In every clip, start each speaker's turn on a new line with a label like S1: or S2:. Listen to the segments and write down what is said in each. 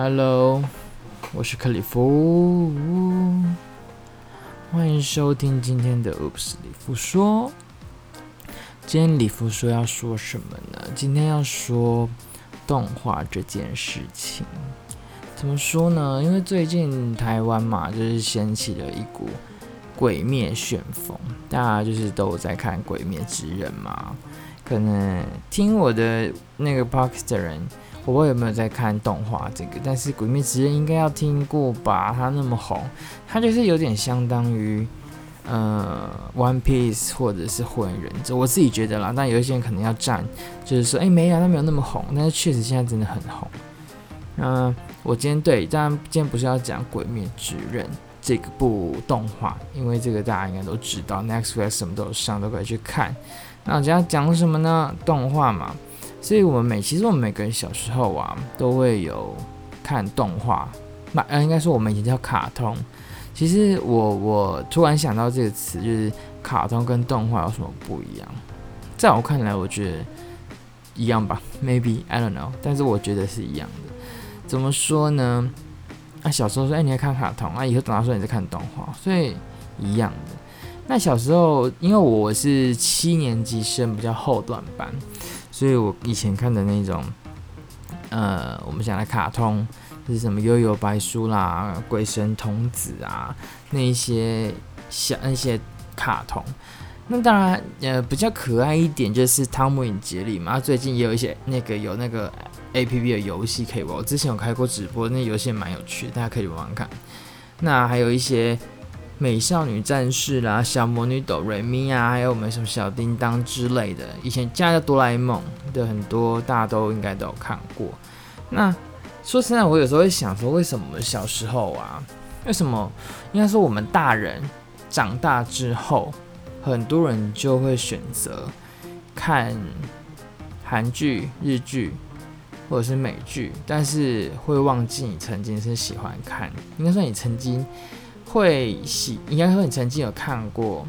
S1: Hello，我是克里夫，欢迎收听今天的 Oops 里夫说。今天里夫说要说什么呢？今天要说动画这件事情。怎么说呢？因为最近台湾嘛，就是掀起了一股鬼灭旋风，大家就是都有在看《鬼灭之刃》嘛。可能听我的那个 Podcast 的人。我不知道有没有在看动画这个，但是《鬼灭之刃》应该要听过吧？它那么红，它就是有点相当于呃《One Piece》或者是《火影忍者》，我自己觉得啦。但有一些人可能要站，就是说，哎、没有，它没有那么红。但是确实现在真的很红。嗯、我今天对，当然今天不是要讲《鬼灭之刃》这部动画，因为这个大家应该都知道，Netflix 什么都有上，都可以去看。那我今天讲什么呢？动画嘛。所以，我们每其实我们每个人小时候啊，都会有看动画，那呃，应该说我们以前叫卡通。其实我我突然想到这个词，就是卡通跟动画有什么不一样？在我看来，我觉得一样吧，maybe I don't know，但是我觉得是一样的。怎么说呢？啊，小时候说，哎，你在看卡通啊，以后长大说你在看动画，所以一样的。那小时候，因为我是七年级生，比较后段班。所以我以前看的那种，呃，我们讲的卡通，就是什么幽游白书啦、鬼神童子啊，那一些小那些卡通。那当然，呃，比较可爱一点就是汤姆与杰利嘛。最近也有一些那个有那个 APP 的游戏可以玩，我之前有开过直播，那游戏蛮有趣，大家可以玩玩看。那还有一些。美少女战士啦，小魔女哆瑞咪啊，还有我们什么小叮当之类的，以前加的哆啦 A 梦的很多，大家都应该都有看过。那说实在，我有时候会想说，为什么小时候啊，为什么应该说我们大人长大之后，很多人就会选择看韩剧、日剧或者是美剧，但是会忘记你曾经是喜欢看，应该说你曾经。会喜，应该说你曾经有看过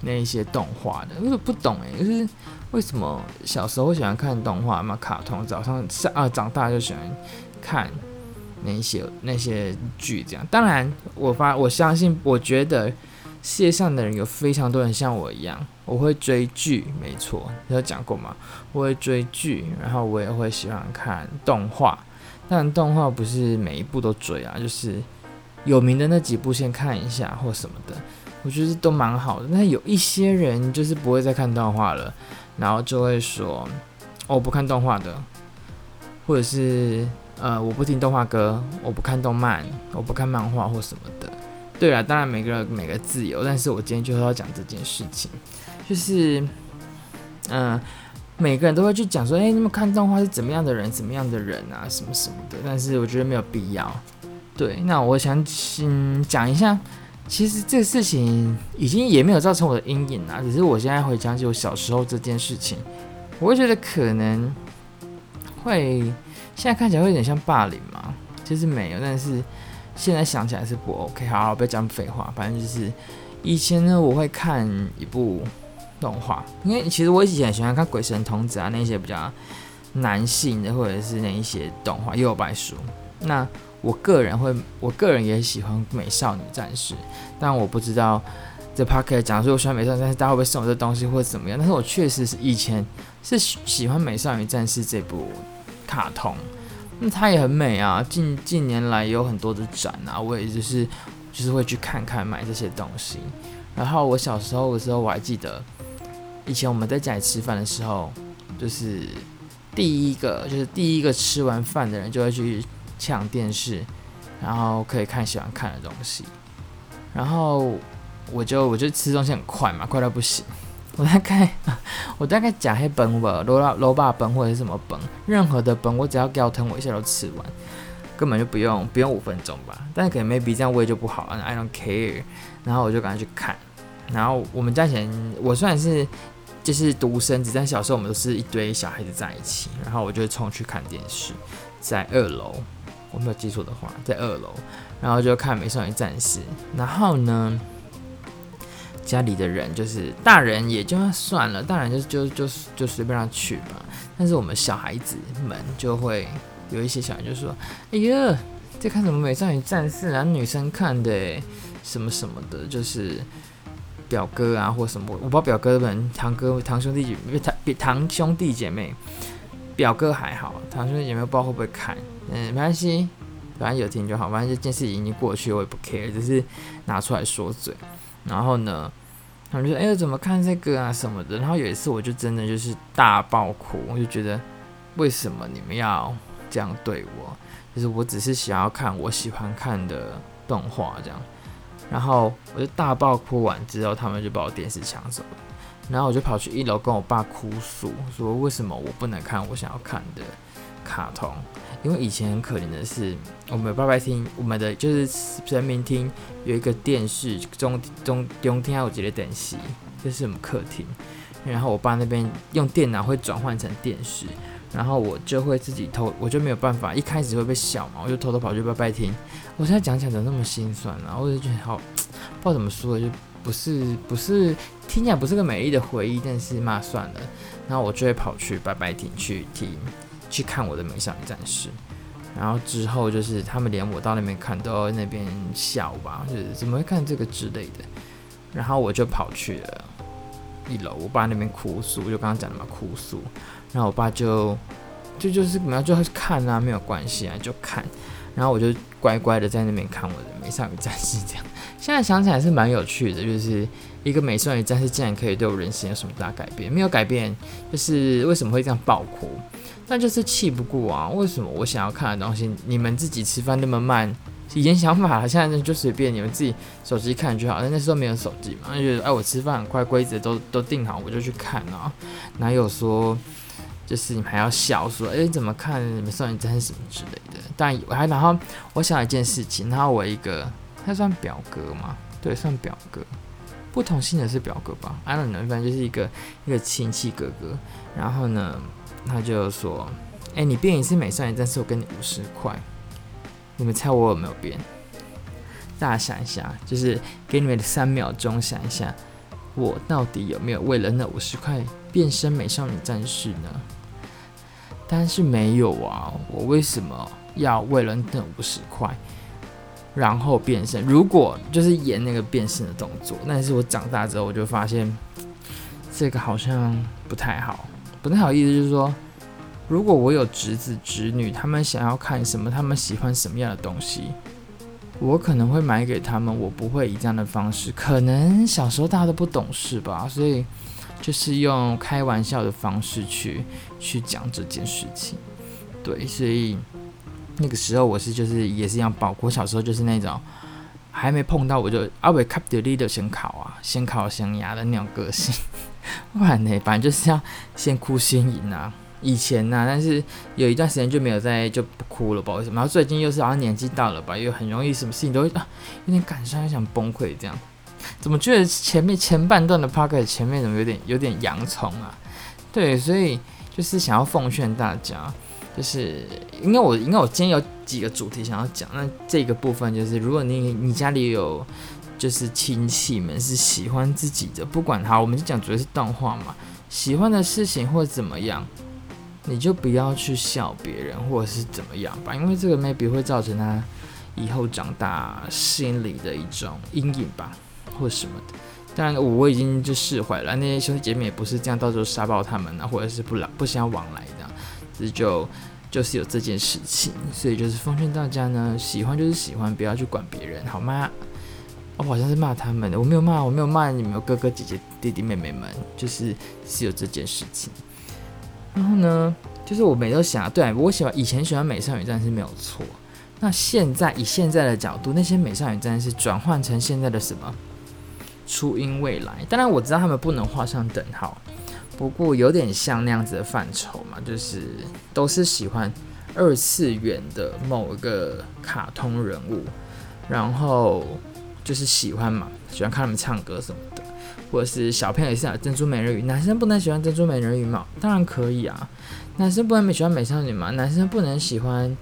S1: 那一些动画的，我不懂哎，就是为什么小时候喜欢看动画嘛，卡通，早上上啊长大就喜欢看那些那些剧这样。当然，我发我相信，我觉得世界上的人有非常多人像我一样，我会追剧，没错，你有讲过嘛，我会追剧，然后我也会喜欢看动画，但动画不是每一部都追啊，就是。有名的那几部先看一下或什么的，我觉得都蛮好的。那有一些人就是不会再看动画了，然后就会说：“，我不看动画的，或者是呃，我不听动画歌，我不看动漫，我不看漫画或什么的。”对啊，当然每个人每个自由，但是我今天就是要讲这件事情，就是嗯、每个人都会去讲说：“哎，你们看动画是怎么样的人，怎么样的人啊，什么什么的。”但是我觉得没有必要。对，那我想请讲一下，其实这个事情已经也没有造成我的阴影啦，只是我现在回想起我小时候这件事情，我会觉得可能会现在看起来会有点像霸凌嘛，其实没有，但是现在想起来是不 OK。好，好，不要讲废话，反正就是以前呢，我会看一部动画，因为其实我以前喜欢看鬼神童子啊，那些比较男性的，或者是那一些动画，幽游白书，那。我个人会，我个人也喜欢《美少女战士》，但我不知道这 Podcast 讲说我喜欢《美少女战士》，大家会不会送我这东西或者怎么样？但是我确实是以前是喜欢《美少女战士》这部卡通，那它也很美啊。近近年来有很多的展啊，我也就是就是会去看看买这些东西。然后我小时候的时候，我还记得以前我们在家里吃饭的时候，就是第一个就是第一个吃完饭的人就会去。抢电视，然后可以看喜欢看的东西，然后我就我就吃东西很快嘛，快到不行。我大概 我大概讲黑本吧，罗拉罗巴本或者是什么本，任何的本我只要给我腾，我一下都吃完，根本就不用不用五分钟吧。但是可能 maybe 这样胃就不好了，I don't care。然后我就赶快去看。然后我们家以前我虽然是就是独生子，但小时候我们都是一堆小孩子在一起，然后我就冲去看电视，在二楼。我没有记错的话，在二楼，然后就看《美少女战士》，然后呢，家里的人就是大人也就算了，大人就就就就随便让去吧。但是我们小孩子们就会有一些小孩就说：“哎呀，在看什么美少女战士啊，女生看的，什么什么的，就是表哥啊或什么，我不知道表哥们、堂哥、堂兄弟姐妹、堂堂兄弟姐妹，表哥还好，堂兄弟姐妹不知道会不会看，嗯，没关系，反正有听就好，反正这件事已经过去，我也不 care，只是拿出来说嘴。然后呢，他们就说：哎，怎么看这个啊什么的。然后有一次，我就真的就是大爆哭，我就觉得。为什么你们要这样对我？就是我只是想要看我喜欢看的动画这样，然后我就大爆哭完之后，他们就把我电视抢走了，然后我就跑去一楼跟我爸哭诉，说为什么我不能看我想要看的卡通？因为以前很可怜的是，我们爸爸厅，我们的就是人民厅有一个电视中中中厅还有几个电视，这是我们客厅，然后我爸那边用电脑会转换成电视。然后我就会自己偷，我就没有办法，一开始会被笑嘛，我就偷偷跑去拜拜厅。我现在讲起来怎么那么心酸啊？我就觉得好，不知道怎么说，就不是不是听起来不是个美丽的回忆，但是嘛算了。然后我就会跑去拜拜厅去听，去看我的美少女战士。然后之后就是他们连我到那边看都要那边笑吧，就是怎么会看这个之类的。然后我就跑去了一楼，我爸那边哭诉，就刚刚讲的嘛，哭诉。然后我爸就就就是怎么样，就会看啊，没有关系啊，就看。然后我就乖乖的在那边看我的美少女战士，这样。现在想起来是蛮有趣的，就是一个美少女战士竟然可以对我人生有什么大改变？没有改变，就是为什么会这样爆哭？那就是气不过啊！为什么我想要看的东西，你们自己吃饭那么慢？以前想法，现在就随便你们自己手机看就好。但那时候没有手机嘛，就觉得哎，我吃饭很快，规则都都定好，我就去看啊，哪有说？就是你们还要笑说，哎、怎么看你们少女战士什么之类的？但我还然后我想一件事情，然后我一个他算表哥吗？对，算表哥，不同姓的是表哥吧？I don't know，反正就是一个一个亲戚哥哥。然后呢，他就说，哎、你变一次美少女战士，我给你五十块。你们猜我有没有变？大家想一下，就是给你们三秒钟想一下，我到底有没有为了那五十块变身美少女战士呢？但是没有啊，我为什么要为了那五十块，然后变身？如果就是演那个变身的动作，但是我长大之后我就发现，这个好像不太好，不太好意思就是说，如果我有侄子侄女，他们想要看什么，他们喜欢什么样的东西，我可能会买给他们，我不会以这样的方式。可能小时候大家都不懂事吧，所以。就是用开玩笑的方式去去讲这件事情，对，所以那个时候我是就是也是一样爆。我小时候就是那种还没碰到我就阿伟 cap the leader 先考啊，先考先压的那种个性。不然呢，反正就是要先哭先赢啊。以前呢、但是有一段时间就没有再就不哭了，不好意思。然后最近又是好像年纪大了吧，又很容易什么事情都会啊，有点感伤，又想崩溃这样。怎么觉得前面前半段的 p o c a s t 前面怎么有点有点洋葱啊？对，所以就是想要奉劝大家，就是因为我因为我今天有几个主题想要讲，那这个部分就是如果你你家里有就是亲戚们是喜欢自己的，不管他，我们就讲主要是动画嘛，喜欢的事情或怎么样，你就不要去笑别人或者是怎么样吧，因为这个 maybe 会造成他以后长大心里的一种阴影吧。或什么的，当然我已经就释怀了。那些兄弟姐妹也不是这样，到时候杀爆他们啊，或者是不来不相往来的，只是就就是有这件事情，所以就是奉劝大家呢，喜欢就是喜欢，不要去管别人，好吗？我好像是骂他们的，我没有骂，我没有骂你们哥哥姐姐弟弟妹妹们，就是是有这件事情。然后呢，就是我每次都想，对，我喜欢以前喜欢美少女战士没有错，那现在以现在的角度，那些美少女战士转换成现在的什么？初音未来，当然我知道他们不能画上等号，不过有点像那样子的范畴嘛，就是都是喜欢二次元的某一个卡通人物，然后就是喜欢嘛，喜欢看他们唱歌什么的，或者是小朋友也是啊珍珠美人鱼，男生不能喜欢珍珠美人鱼吗？当然可以啊，男生不能喜欢美少女吗？男生不能喜欢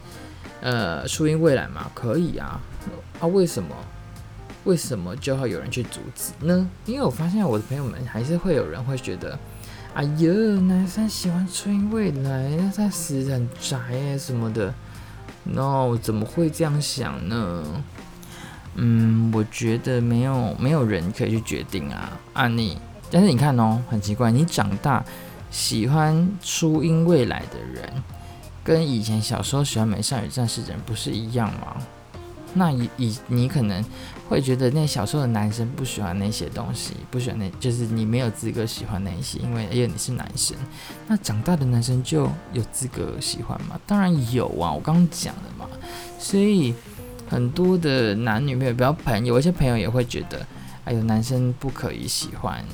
S1: 呃初音未来吗？可以啊，啊为什么？为什么就会有人去阻止呢？因为我发现我的朋友们还是会有人会觉得，哎呦，男生喜欢初音未来，那他死很宅哎什么的。No，怎么会这样想呢？嗯，我觉得没有没有人可以去决定啊，啊你，但是你看哦，很奇怪，你长大喜欢初音未来的人，跟以前小时候喜欢美少女战士的人不是一样吗？那以以你可能会觉得那小时候的男生不喜欢那些东西，不喜欢那，就是你没有资格喜欢那些，因为因为你是男生。那长大的男生就有资格喜欢吗？当然有啊，我刚刚讲的嘛。所以很多的男女朋友，比较朋友，有一些朋友也会觉得，哎呦，男生不可以喜欢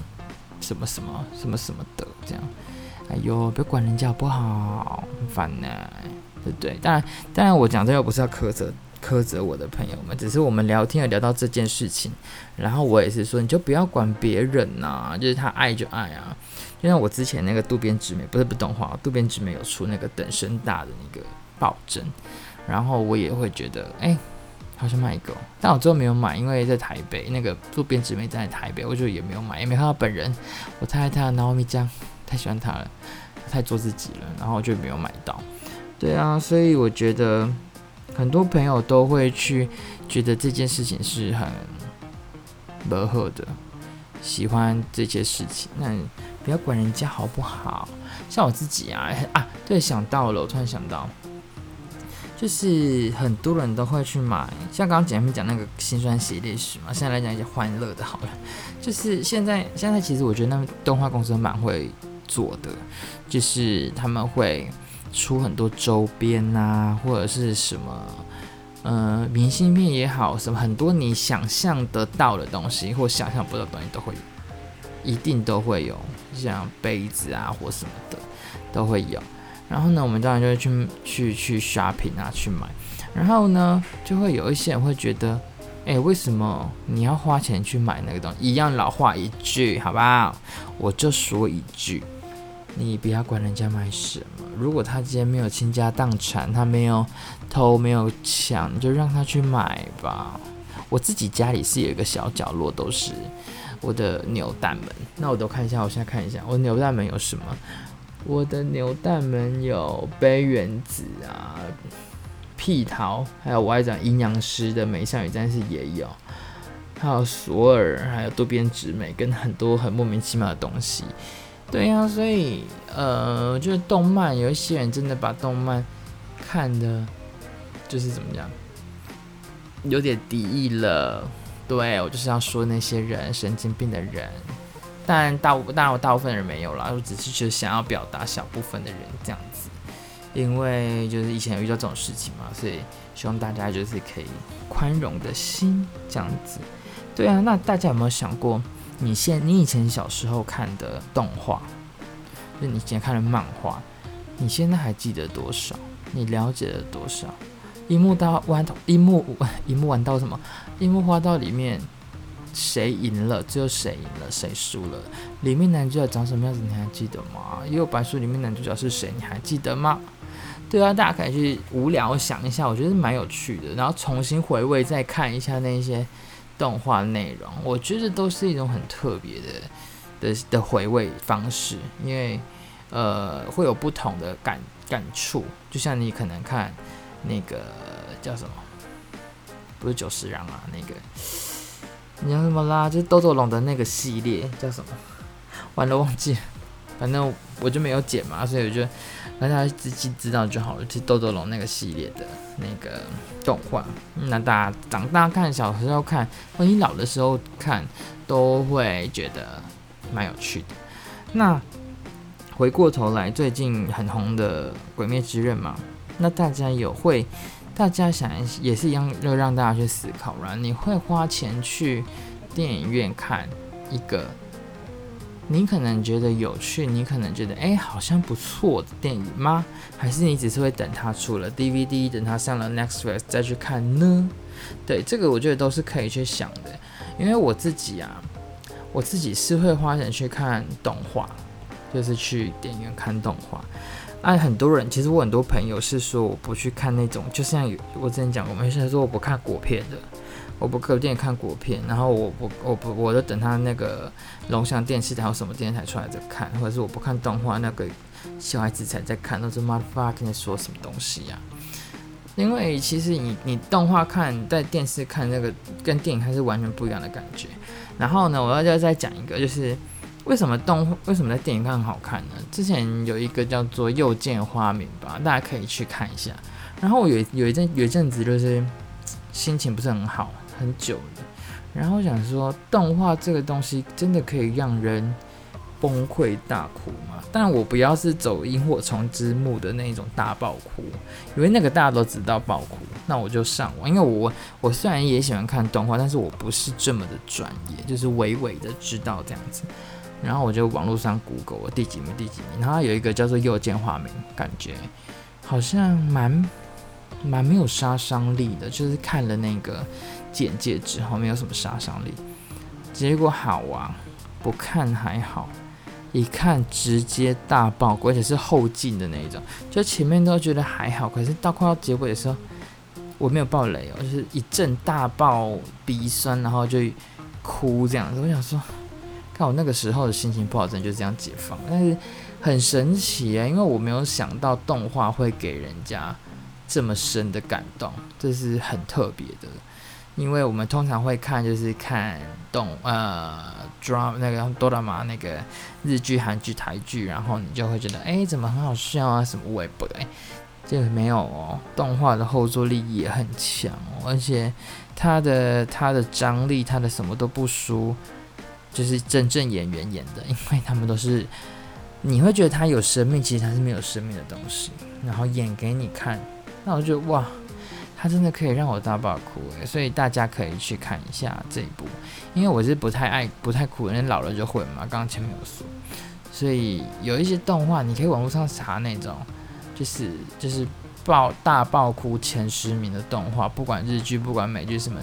S1: 什么什么什么什么的这样。哎呦，不要管人家好不好，很烦呢，对不对？当然，当然，我讲这个不是要苛责。苛责我的朋友们，只是我们聊天有聊到这件事情，然后我也是说，你就不要管别人呐、就是他爱就爱啊。就像我之前那个渡边直美，不是不动画，渡边直美有出那个等身大的那个抱枕，然后我也会觉得，哎、好像买一个，但我最后没有买，因为在台北，那个渡边直妹在台北，我就也没有买，也没看到本人。我太爱他，然后咪酱太喜欢他了，太做自己了，然后就没有买到。对啊，所以我觉得。很多朋友都会去觉得这件事情是很不好的，喜欢这些事情，那不要管人家好不好。像我自己啊啊，对，想到了，我突然想到，就是很多人都会去买，像刚刚前面讲那个心酸系列史嘛，现在来讲一些欢乐的，好了，就是现在现在其实我觉得那动画公司蛮会做的，就是他们会。出很多周边呐、啊，或者是什么，呃，明信片也好，什么很多你想象得到的东西，或想象不到的东西都会，一定都会有，像杯子啊或什么的都会有。然后呢，我们当然就会去去去 shopping 啊，去买。然后呢，就会有一些人会觉得，哎、为什么你要花钱去买那个东西？一样老话一句，好不好？我就说一句。你不要管人家买什么，如果他今天没有倾家荡产，他没有偷没有抢，就让他去买吧。我自己家里是有一个小角落，都是我的扭蛋们。那我都看一下，我现在看一下，我扭蛋们有什么？我的牛蛋们有杯原子啊、屁桃，还有我爱讲阴阳师的美少女战士也有，还有索尔，还有渡边直美，跟很多很莫名其妙的东西。对呀、所以呃，就是动漫，有一些人真的把动漫看的，就是怎么讲，有点敌意了。对，我就是要说那些人神经病的人，但大当然我大部分人没有啦，我只是就想要表达小部分的人这样子，因为就是以前有遇到这种事情嘛，所以希望大家就是可以宽容的心这样子。对啊，那大家有没有想过？你现你以前小时候看的动画，就你以前看的漫画，你现在还记得多少？你了解了多少？樱木到玩樱木樱木玩到什么？樱木花道里面谁赢了？只有谁赢了？谁输了？里面男主角长什么样子？你还记得吗？幽游白书里面男主角是谁？你还记得吗？对啊，大家可以去无聊想一下，我觉得蛮有趣的，然后重新回味再看一下那些。动画内容，我觉得都是一种很特别的的的回味方式，因为呃会有不同的感感触。就像你可能看那个叫什么，不是久石让啊，那个你叫什么啦？就是豆豆龙的那个系列叫什么？完了忘记了，反正我就没有剪嘛，所以我就。让大家自己知道就好了。其实豆豆龙那个系列的那个动画，那大家长大看、小时候看，或你老的时候看，都会觉得蛮有趣的。那回过头来，最近很红的《鬼灭之刃》嘛，那大家有会，大家想也是一样，要让大家去思考，然后你会花钱去电影院看一个？你可能觉得有趣，你可能觉得哎、好像不错的电影吗？还是你只是会等它出了 DVD，等它上了 Netflix 再去看呢？对，这个我觉得都是可以去想的。因为我自己啊，我自己是会花钱去看动画，就是去电影院看动画。哎，很多人其实我很多朋友是说我不去看那种，就像有我之前讲过，我们现在说我不看国片的。我不看电影看国片，然后我不我不我就等他那个龙翔电视台或什么电视台出来再看，或者是我不看动画，那个小孩子才在看，那这 motherfucker 在说什么东西呀、因为其实你你动画看在电视看那个跟电影看是完全不一样的感觉。然后呢，我要再再讲一个，就是为什么动为什么在电影看很好看呢？之前有一个叫做《又见花明》吧，大家可以去看一下。然后我有有一阵有一阵子就是心情不是很好，很久了。然后我想说，动画这个东西真的可以让人。崩溃大哭吗？但我不要是走萤火虫之墓的那种大爆哭，因为那个大家都知道爆哭，那我就上网。因为我我虽然也喜欢看动画，但是我不是这么的专业，就是微微的知道这样子。然后我就网络上 Google 我第几名第几名，然后有一个叫做右键化名，感觉好像蛮蛮没有杀伤力的，就是看了那个简介之后没有什么杀伤力，结果好啊，不看还好。一看直接大爆，而且是后劲的那一种，就前面都觉得还好，可是到快要结尾的时候，我没有爆雷哦，就是一阵大爆鼻酸，然后就哭这样子。我想说，看我那个时候的心情不好，真的就这样解放，但是很神奇啊，因为我没有想到动画会给人家这么深的感动，这是很特别的。因为我们通常会看，就是看动呃 dram 那个哆啦 A 那个日剧、韩剧、台剧，然后你就会觉得，哎，怎么很好笑啊？什么微博哎，这个没有哦。动画的后坐力也很强哦，而且它的它的张力，它的什么都不输，就是真正演员演的，因为他们都是你会觉得他有生命，其实他是没有生命的东西，然后演给你看，那我觉得哇。他真的可以让我大爆哭诶，所以大家可以去看一下这一部，因为我是不太爱不太哭的，人老了就会嘛。刚刚前面有说，所以有一些动画你可以网络上查那种，就是就是爆大爆哭前十名的动画，不管日剧不管美剧什么，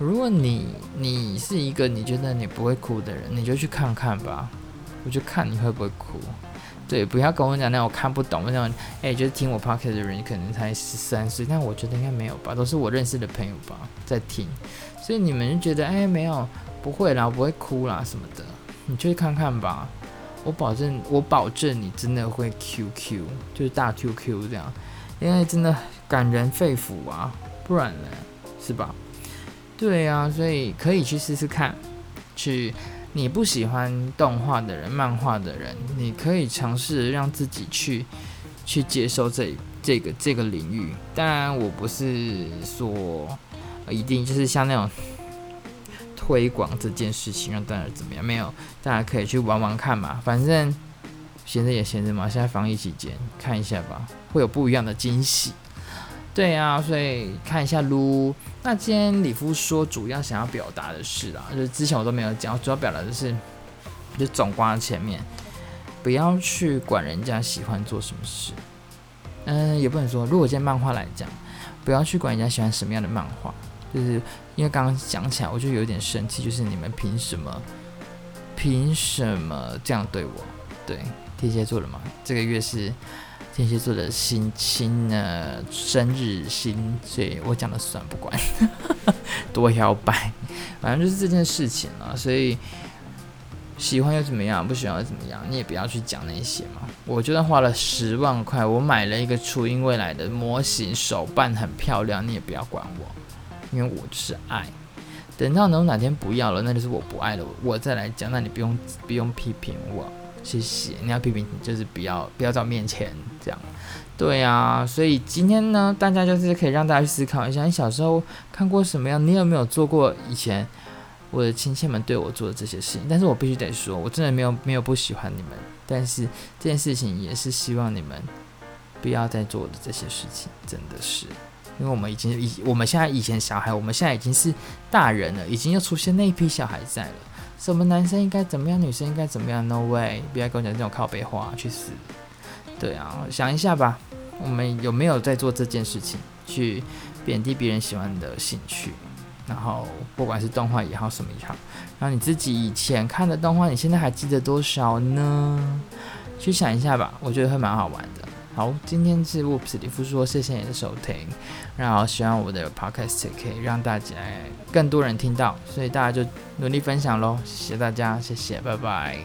S1: 如果你你是一个你觉得你不会哭的人，你就去看看吧，我就看你会不会哭。对，不要跟我讲那种看不懂，那种哎，就是听我 podcast 的人可能才十三岁，但我觉得应该没有吧，都是我认识的朋友吧在听，所以你们就觉得哎，没有，不会啦，不会哭啦什么的，你去看看吧，我保证，我保证你真的会 QQ，就是大 QQ 这样，因为真的感人肺腑啊，不然呢，是吧？对啊，所以可以去试试看，去。你不喜欢动画的人、漫画的人，你可以尝试让自己去去接受这这个这个领域。当然，我不是说一定就是像那种推广这件事情让大家怎么样，没有，大家可以去玩玩看嘛。反正闲着也闲着嘛，现在防疫期间看一下吧，会有不一样的惊喜。对啊，所以看一下噜。那今天李夫说主要想要表达的是啦，就是之前我都没有讲，主要表达的是，就总括前面，不要去管人家喜欢做什么事。嗯，也不能说，如果今天漫画来讲，不要去管人家喜欢什么样的漫画，就是因为刚刚讲起来，我就有点生气，就是你们凭什么，凭什么这样对我？对，天蝎座了嘛，这个月是。天蝎座的星星呢，生日心，所以我讲的算不管，多摇摆，反正就是这件事情了。所以喜欢又怎么样，不喜欢又怎么样，你也不要去讲那些嘛。我就算花了十万块，我买了一个初音未来的模型，手办很漂亮，你也不要管我，因为我就是爱。等到能哪天不要了，那就是我不爱了，我再来讲，那你不用不用批评我。谢谢，你要批评就是不要不要在我面前这样，对啊，所以今天呢，大家就是可以让大家去思考一下，你小时候看过什么样？你有没有做过以前我的亲戚们对我做的这些事情？但是我必须得说，我真的没有没有不喜欢你们，但是这件事情也是希望你们不要再做的这些事情，真的是，因为我们已经以我们现在以前小孩，我们现在已经是大人了，已经又出现那一批小孩在了。什么男生应该怎么样，女生应该怎么样？No way！不要跟我讲这种靠背话，去死！对啊，想一下吧，我们有没有在做这件事情，去贬低别人喜欢的兴趣？然后不管是动画也好，什么也好，然后你自己以前看的动画，你现在还记得多少呢？去想一下吧，我觉得会蛮好玩的。好，今天是 Whoops 里夫说，谢谢你的收听，然后希望我的 podcast 可以让大家更多人听到，所以大家就努力分享喽，谢谢大家，谢谢，拜拜。